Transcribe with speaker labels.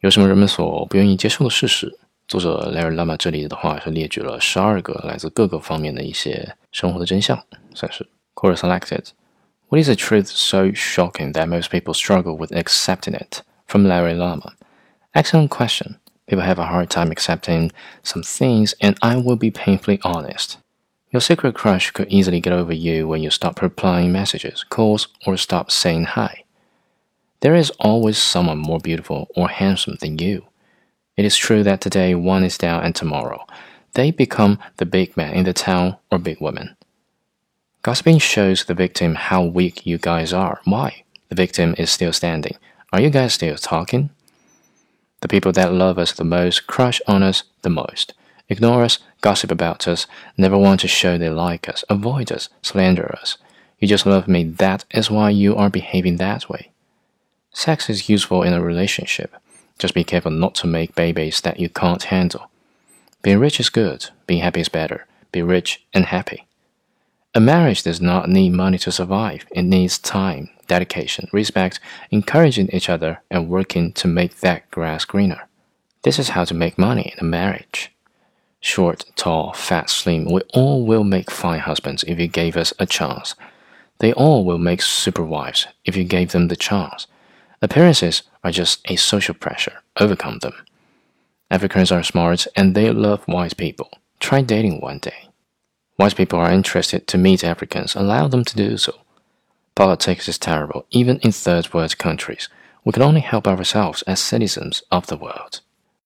Speaker 1: 有什么人们所不愿意接受的事实？作者 Larry Lama 这里的话是列举了十二个来自各个方面的一些生活的真相，算是。Quora selected. What is the truth so shocking that most people struggle with accepting it? From Larry Lama. Excellent question. People have a hard time accepting some things, and I will be painfully honest. Your secret crush could easily get over you when you stop replying messages, calls, or stop saying hi. There is always someone more beautiful or handsome than you. It is true that today one is down and tomorrow they become the big man in the town or big woman. Gossiping shows the victim how weak you guys are. Why? The victim is still standing. Are you guys still talking? The people that love us the most crush on us the most, ignore us, gossip about us, never want to show they like us, avoid us, slander us. You just love me, that is why you are behaving that way. Sex is useful in a relationship. Just be careful not to make babies that you can't handle. Being rich is good, being happy is better. Be rich and happy. A marriage does not need money to survive, it needs time, dedication, respect, encouraging each other, and working to make that grass greener. This is how to make money in a marriage. Short, tall, fat, slim, we all will make fine husbands if you gave us a chance. They all will make super wives if you gave them the chance. Appearances are just a social pressure. Overcome them. Africans are smart and they love wise people. Try dating one day. Wise people are interested to meet Africans. Allow them to do so. Politics is terrible, even in third world countries. We can only help ourselves as citizens of the world.